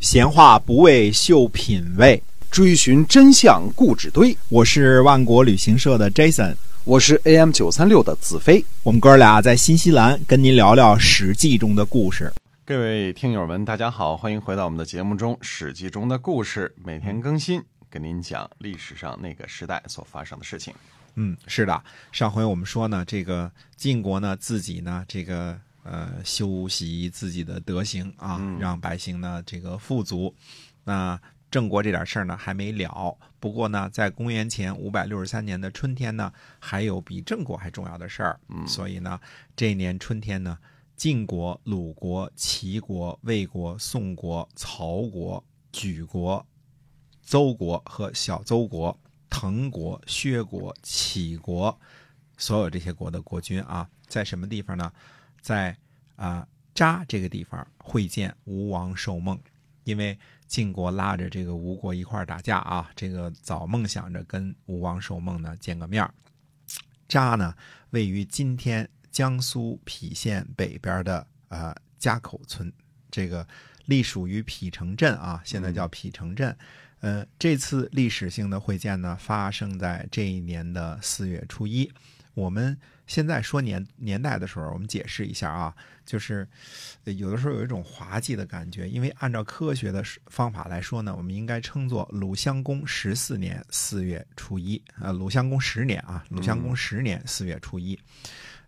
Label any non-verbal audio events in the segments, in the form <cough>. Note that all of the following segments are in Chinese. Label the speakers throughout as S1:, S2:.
S1: 闲话不为秀品味，
S2: 追寻真相故纸堆。
S1: 我是万国旅行社的 Jason，
S2: 我是 AM 九三六的子飞。
S1: 我们哥俩在新西兰跟您聊聊《史记》中的故事。
S3: 各位听友们，大家好，欢迎回到我们的节目中，《史记》中的故事每天更新，跟您讲历史上那个时代所发生的事情。
S1: 嗯，是的，上回我们说呢，这个晋国呢自己呢这个。呃，修习自己的德行啊，让百姓呢这个富足。那郑国这点事儿呢还没了。不过呢，在公元前五百六十三年的春天呢，还有比郑国还重要的事儿。所以呢，这一年春天呢，晋国、鲁国、齐国、魏国、宋国、曹国、莒国、邹国和小邹国、滕国、薛国、杞国，所有这些国的国君啊，在什么地方呢？在啊扎这个地方会见吴王寿梦，因为晋国拉着这个吴国一块打架啊，这个早梦想着跟吴王寿梦呢见个面扎呢位于今天江苏郫县北边的呃家口村，这个隶属于郫城镇啊，现在叫郫城镇。呃，这次历史性的会见呢，发生在这一年的四月初一。我们现在说年年代的时候，我们解释一下啊，就是有的时候有一种滑稽的感觉，因为按照科学的方法来说呢，我们应该称作鲁襄公十四年四月初一，呃，鲁襄公十年啊，鲁襄公十年四月初一，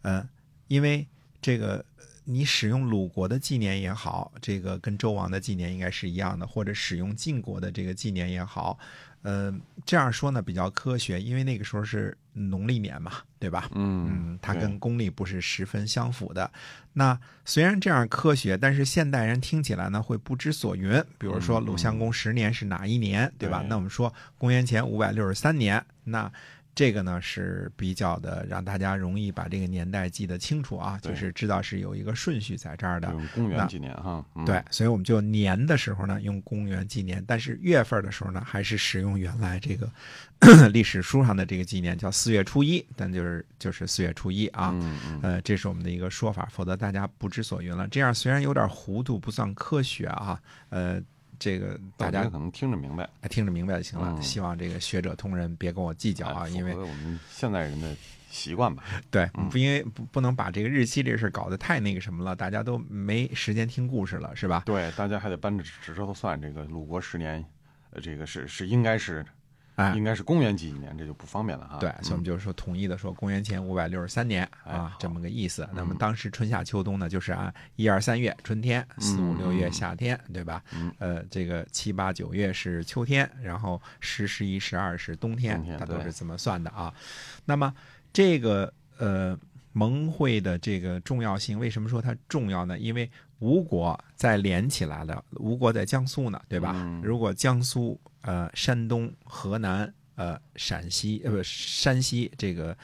S1: 呃，因为这个你使用鲁国的纪年也好，这个跟周王的纪年应该是一样的，或者使用晋国的这个纪年也好。呃，这样说呢比较科学，因为那个时候是农历年嘛，对吧？
S3: 嗯
S1: 嗯，它跟公历不是十分相符的。那虽然这样科学，但是现代人听起来呢会不知所云。比如说鲁襄公十年是哪一年，对吧？那我们说公元前五百六十三年，那。这个呢是比较的让大家容易把这个年代记得清楚啊，就是知道是有一个顺序在这儿的。
S3: 用公元纪年哈，
S1: 对，所以我们就年的时候呢用公元纪年，但是月份的时候呢还是使用原来这个 <clears throat> 历史书上的这个纪年，叫四月初一，但就是就是四月初一啊。呃，这是我们的一个说法，否则大家不知所云了。这样虽然有点糊涂，不算科学啊，呃。这个大家
S3: 可能听着明白，
S1: 听着明白就行了。希望这个学者同仁别跟我计较啊，因为
S3: 我们现代人的习惯吧。
S1: 对，不因为不不能把这个日期这事搞得太那个什么了，大家都没时间听故事了，是吧？
S3: 对，大家还得扳着指头算这个鲁国十年，呃，这个是是应该是。
S1: 哎，
S3: 应该是公元几几年，这就不方便了哈。
S1: 对，所以我们就是说统一的说，公元前五百六十三年啊，这么个意思。那么当时春夏秋冬呢，就是按一二三月春天，四五六月夏天，对吧？呃，这个七八九月是秋天，然后十十一十二是冬天，它都是这么算的啊。那么这个呃盟会的这个重要性，为什么说它重要呢？因为吴国在连起来了，吴国在江苏呢，对吧？如果江苏。呃，山东、河南、呃，陕西，呃，不，山西，这个，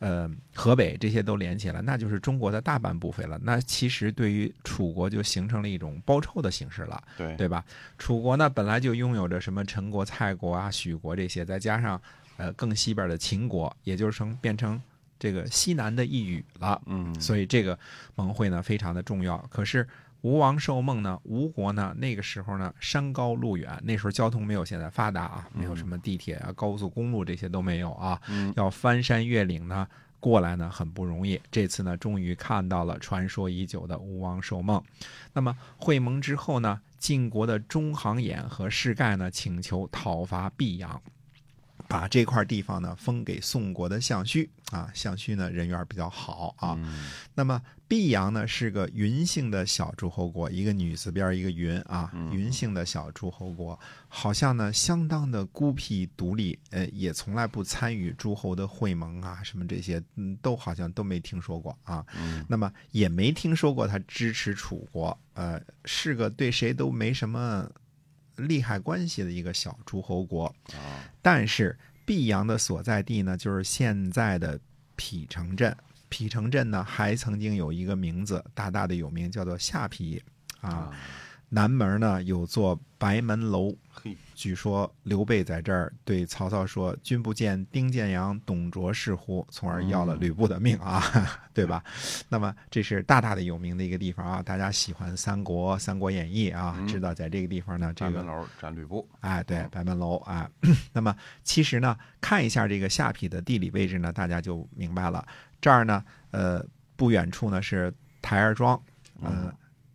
S1: 呃，河北，这些都连起来，那就是中国的大半部分了。那其实对于楚国就形成了一种包抄的形式了，
S3: 对
S1: 对吧？楚国呢，本来就拥有着什么陈国、蔡国啊、许国这些，再加上呃更西边的秦国，也就是成变成这个西南的一隅了。
S3: 嗯，
S1: 所以这个盟会呢非常的重要。可是。吴王寿梦呢？吴国呢？那个时候呢，山高路远，那时候交通没有现在发达啊，没有什么地铁啊、高速公路这些都没有啊，要翻山越岭呢过来呢很不容易。这次呢，终于看到了传说已久的吴王寿梦。那么会盟之后呢，晋国的中行衍和士盖呢请求讨伐毕阳。把这块地方呢封给宋国的项须啊，项须呢人缘比较好啊。那么毕阳呢是个云姓的小诸侯国，一个女字边一个云啊，云姓的小诸侯国，好像呢相当的孤僻独立，呃，也从来不参与诸侯的会盟啊，什么这些，嗯，都好像都没听说过啊。那么也没听说过他支持楚国，呃，是个对谁都没什么。利害关系的一个小诸侯国，但是毕阳的所在地呢，就是现在的郫城镇。郫城镇呢，还曾经有一个名字大大的有名，叫做下邳啊。南门呢有座白门楼，
S3: 嘿，
S1: 据说刘备在这儿对曹操说：“君不见丁建阳、董卓是乎？”从而要了吕布的命啊，<laughs> 对吧？那么这是大大的有名的一个地方啊，大家喜欢三国、三国演义啊，知道在这个地方呢，这个
S3: 白门楼斩吕布，
S1: 哎，对，白门楼啊。<laughs> 那么其实呢，看一下这个下邳的地理位置呢，大家就明白了。这儿呢，呃，不远处呢是台儿庄，呃，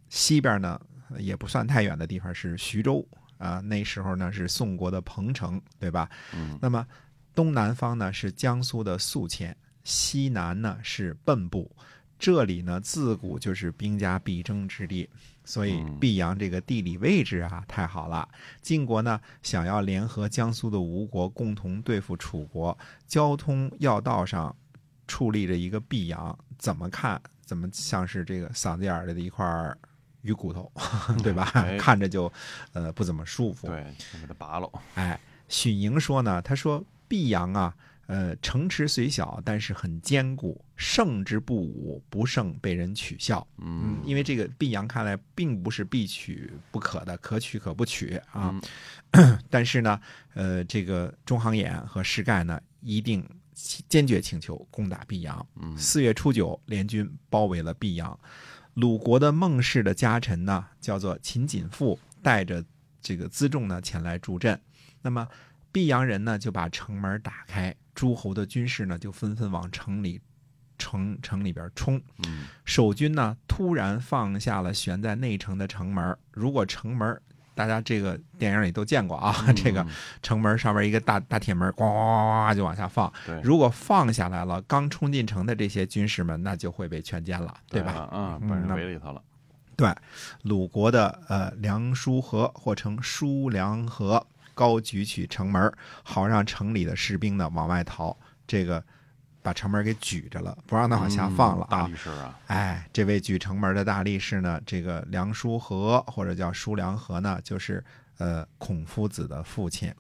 S1: 西边呢也不算太远的地方是徐州啊、那时候呢是宋国的彭城，对吧？
S3: 嗯
S1: 那么东南方呢是江苏的宿迁，西南呢是蚌埠。这里呢自古就是兵家必争之地，所以泌阳这个地理位置啊太好了。晋国呢想要联合江苏的吴国，共同对付楚国，交通要道上矗立着一个泌阳，怎么看怎么像是这个嗓子眼儿里的一块儿鱼骨头，<laughs> 对吧？
S3: 哎
S1: 看着就呃不怎么舒服。
S3: 对，先给它拔了，
S1: 哎，许宁说呢，他说毕阳啊，呃，城池虽小，但是很坚固，胜之不武，不胜被人取笑。
S3: 嗯，
S1: 因为这个毕阳看来并不是必取不可的，可取可不取啊。
S3: 嗯 <coughs>
S1: 但是呢，呃，这个中行衍和石盖呢，一定坚决请求攻打毕阳。
S3: 嗯
S1: 四月初九，联军包围了毕阳。鲁国的孟氏的家臣呢，叫做秦锦父，带着这个辎重呢前来助阵。那么毕阳人呢就把城门打开，诸侯的军士呢就纷纷往城里城城里边冲。
S3: 嗯
S1: 守军呢突然放下了悬在内城的城门。如果城门，大家这个电影里都见过啊，<laughs> 这个
S3: 嗯
S1: 城门上面一个大大铁门，咣咣咣咣就往下放。如果放下来了，刚冲进城的这些军士们，那就会被全歼了，对吧？
S3: 啊，
S1: 嗯
S3: 把人
S1: 那
S3: 围里头了，
S1: 对，鲁国的呃梁叔和或称叔梁和，高举起城门，好让城里的士兵呢往外逃。这个把城门给举着了，不让他往下放了
S3: 嗯大
S1: 啊。
S3: 力士啊，
S1: 哎，这位举城门的大力士呢，这个梁叔和或者叫叔梁和呢，就是呃孔夫子的父亲。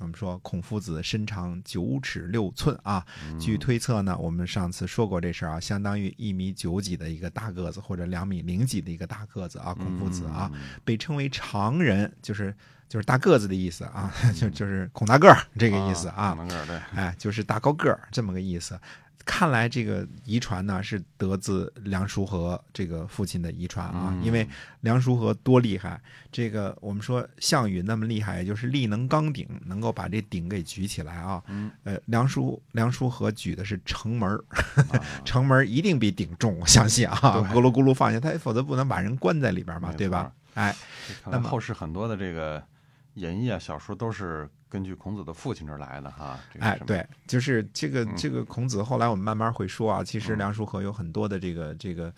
S1: 我们说孔夫子身长九尺六寸啊，
S3: 嗯
S1: 据推测呢，我们上次说过这事儿啊，相当于一米九几的一个大个子，或者两米零几的一个大个子啊，孔夫子啊，
S3: 嗯
S1: 被称为常人，就是就是大个子的意思啊，<laughs> 就就是孔大个儿这个意思啊，
S3: 能个儿对，
S1: 哎，就是大高个儿这么个意思。看来这个遗传呢是得自梁叔和这个父亲的遗传啊，
S3: 嗯
S1: 因为梁叔和多厉害。这个我们说项羽那么厉害，也就是力能刚鼎，能够把这鼎给举起来啊。
S3: 嗯
S1: 呃，梁叔梁叔和举的是城门 <laughs> 城门儿一定比鼎重，我相信啊，咕噜咕噜放下它，否则不能把人关在里边嘛，对吧
S3: 错？
S1: 哎，那么
S3: 后世很多的这个演义啊、小说都是根据孔子的父亲这儿来的哈。
S1: 哎对，就是这个
S3: 嗯
S1: 这个孔子，后来我们慢慢会说啊，其实
S3: 嗯
S1: 梁叔和有很多的这个这个，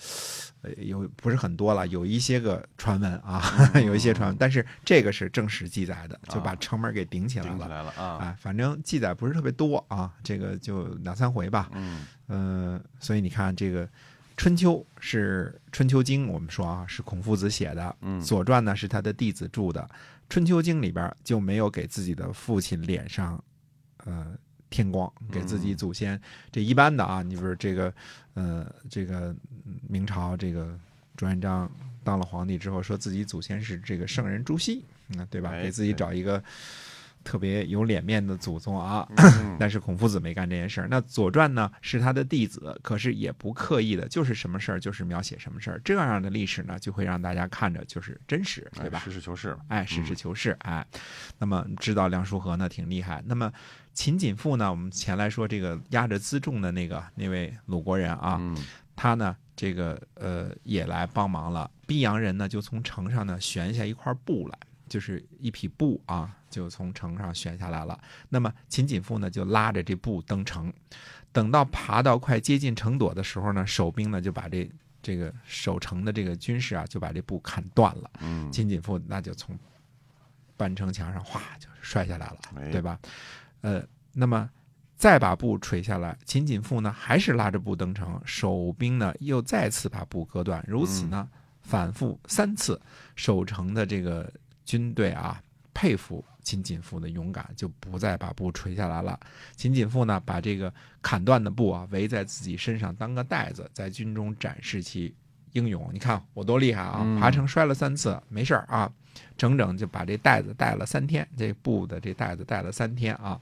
S1: 呃，有不是很多了，有一些个传闻啊，<laughs> 有一些传闻，但是这个是正史记载的，就把城门给顶起来
S3: 顶起
S1: 了。
S3: 来了啊。
S1: 哎，反正记载不是特别多啊，这个就两三回吧。
S3: 嗯
S1: 嗯、所以你看这个《春秋》是《春秋经》，我们说啊是孔夫子写的，
S3: 嗯
S1: 左传》呢是他的弟子著的，《春秋经》里边就没有给自己的父亲脸上，呃，添光，给自己
S3: 嗯
S1: 祖先。这一般的啊，你比如这个，呃，这个嗯明朝这个朱元璋当了皇帝之后，说自己祖先是这个圣人朱熹，嗯，对吧？
S3: 哎
S1: 给自己找一个特别有脸面的祖宗啊。
S3: 嗯 <laughs>
S1: 但是孔夫子没干这件事儿。那《左传》呢是他的弟子，可是也不刻意的，就是什么事儿就是描写什么事儿。这样的历史呢，就会让大家看着就是真实，对吧
S3: 哎？实事求是。
S1: 哎，实事求是，哎。那么知道梁叔和呢挺厉害。那么秦锦富呢，我们前来说这个压着辎重的那个那位鲁国人啊，
S3: 嗯
S1: 他呢这个呃也来帮忙了。毕阳人呢就从城上呢悬下一块布来。就是一匹布啊，就从城上悬下来了。那么秦锦父呢，就拉着这布登城。等到爬到快接近城垛的时候呢，守兵呢就把这这个守城的这个军士啊，就把这布砍断了。
S3: 嗯，
S1: 秦锦父那就从半城墙上哗就摔下来了，
S3: 哎
S1: 对吧？呃，那么再把布垂下来，秦锦父呢还是拉着布登城，守兵呢又再次把布割断，如此呢、反复三次，守城的这个军队啊佩服秦锦富的勇敢，就不再把布垂下来了。秦锦富呢把这个砍断的布啊围在自己身上当个带子，在军中展示其英勇，你看我多厉害啊！
S3: 嗯
S1: 爬城摔了三次，没事儿啊，整整就把这袋子带了三天，这布的这袋子带了三天啊。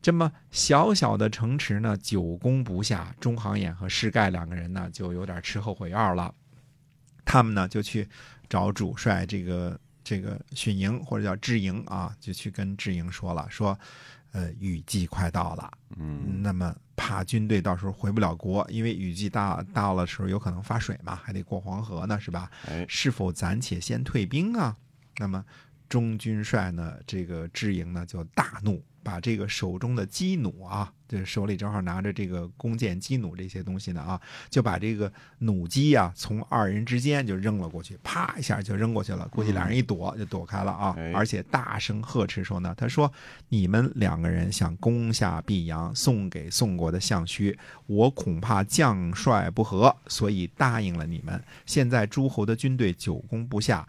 S1: 这么小小的城池呢，久攻不下，中行衍和施盖两个人呢，就有点吃后悔药了。他们呢就去找主帅这个这个训营或者叫智营啊，就去跟智营说了，说，呃，雨季快到了，
S3: 嗯
S1: 那么怕军队到时候回不了国，因为雨季大到了时候有可能发水嘛，还得过黄河呢，是吧？
S3: 哎，
S1: 是否暂且先退兵啊？那么中军帅呢，这个智营呢就大怒，把这个手中的机弩啊，这手里正好拿着这个弓箭、机弩这些东西呢啊，就把这个弩机啊从二人之间就扔了过去，啪一下就扔过去了。估计俩人一躲就躲开了啊，
S3: 哎
S1: 而且大声呵斥说呢，他说：“你们两个人想攻下泌阳，送给宋国的相须，我恐怕将帅不和，所以答应了你们。现在诸侯的军队久攻不下，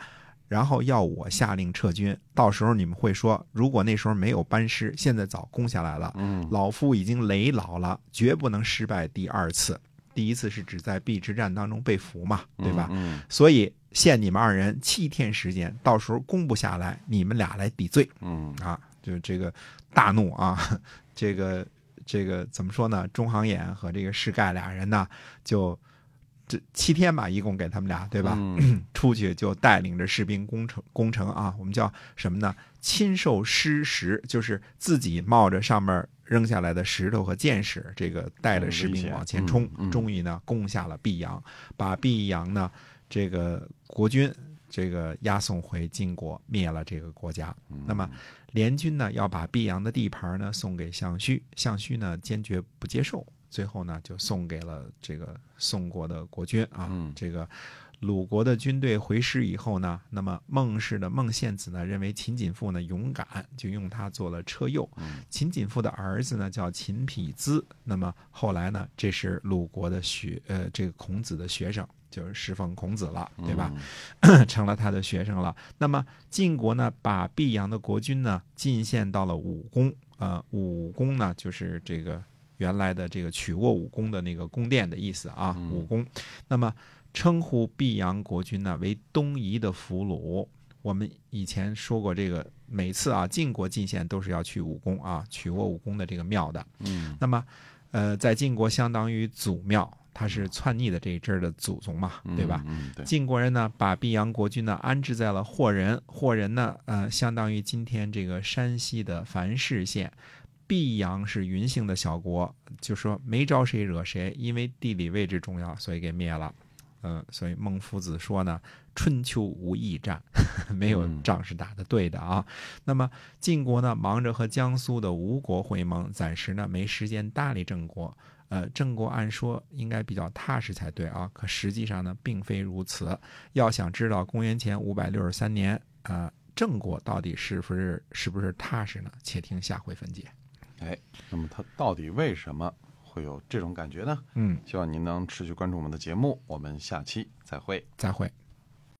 S1: 然后要我下令撤军，到时候你们会说，如果那时候没有班师，现在早攻下来了。
S3: 嗯
S1: 老夫已经累老了，绝不能失败第二次。第一次是指在壁之战当中被俘嘛，对吧？
S3: 嗯
S1: 所以限你们二人七天时间，到时候攻不下来，你们俩来抵罪。
S3: 嗯
S1: 啊，就是这个大怒啊，<laughs> 这个这个怎么说呢？中行衍和这个世盖俩人呢，就这七天吧，一共给他们俩，对吧？
S3: 嗯 <clears throat>
S1: 出去就带领着士兵攻城攻城啊，我们叫什么呢？亲受施石，就是自己冒着上面扔下来的石头和箭矢，这个带着士兵往前冲
S3: 嗯，嗯
S1: 终于呢攻下了毕阳，把毕阳呢这个国军这个押送回晋国，灭了这个国家。那么联军呢要把毕阳的地盘呢送给项须，项须呢坚决不接受，最后呢就送给了这个宋国的国君啊。
S3: 嗯
S1: 这个鲁国的军队回师以后呢，那么孟氏的孟献子呢认为秦锦父呢勇敢，就用他做了车右。
S3: 嗯
S1: 秦锦父的儿子呢叫秦匹兹，那么后来呢这是鲁国的学呃这个孔子的学生，就是侍奉孔子了，对吧？<coughs> 成了他的学生了。那么晋国呢，把毕阳的国君呢进献到了武宫，呃，武宫呢就是这个原来的这个曲沃武功的那个宫殿的意思啊，
S3: 嗯
S1: 武功。那么称呼毕阳国君呢为东夷的俘虏。我们以前说过，这个每次啊晋国进献都是要去武功啊，曲沃武功的这个庙的。
S3: 嗯
S1: 那么，呃，在晋国相当于祖庙，他是篡逆的这一支儿的祖宗嘛，对吧？？
S3: 嗯，对，
S1: 晋国人呢，把毕阳国君呢安置在了霍人，霍人呢，呃，相当于今天这个山西的繁氏县。毕阳是云姓的小国，就说没招谁惹谁，因为地理位置重要，所以给灭了。嗯、所以孟夫子说呢，春秋无义战，<laughs> 没有仗是打的对的啊。那么晋国呢，忙着和江苏的吴国会盟，暂时呢没时间搭理郑国。呃，郑国按说应该比较踏实才对啊，可实际上呢，并非如此。要想知道公元前五百六十三年，啊，郑国到底是不是是不是踏实呢？且听下回分解。
S3: 哎，那么他到底为什么会有这种感觉呢？
S1: 嗯，
S3: 希望您能持续关注我们的节目，我们下期再会。
S1: 再会。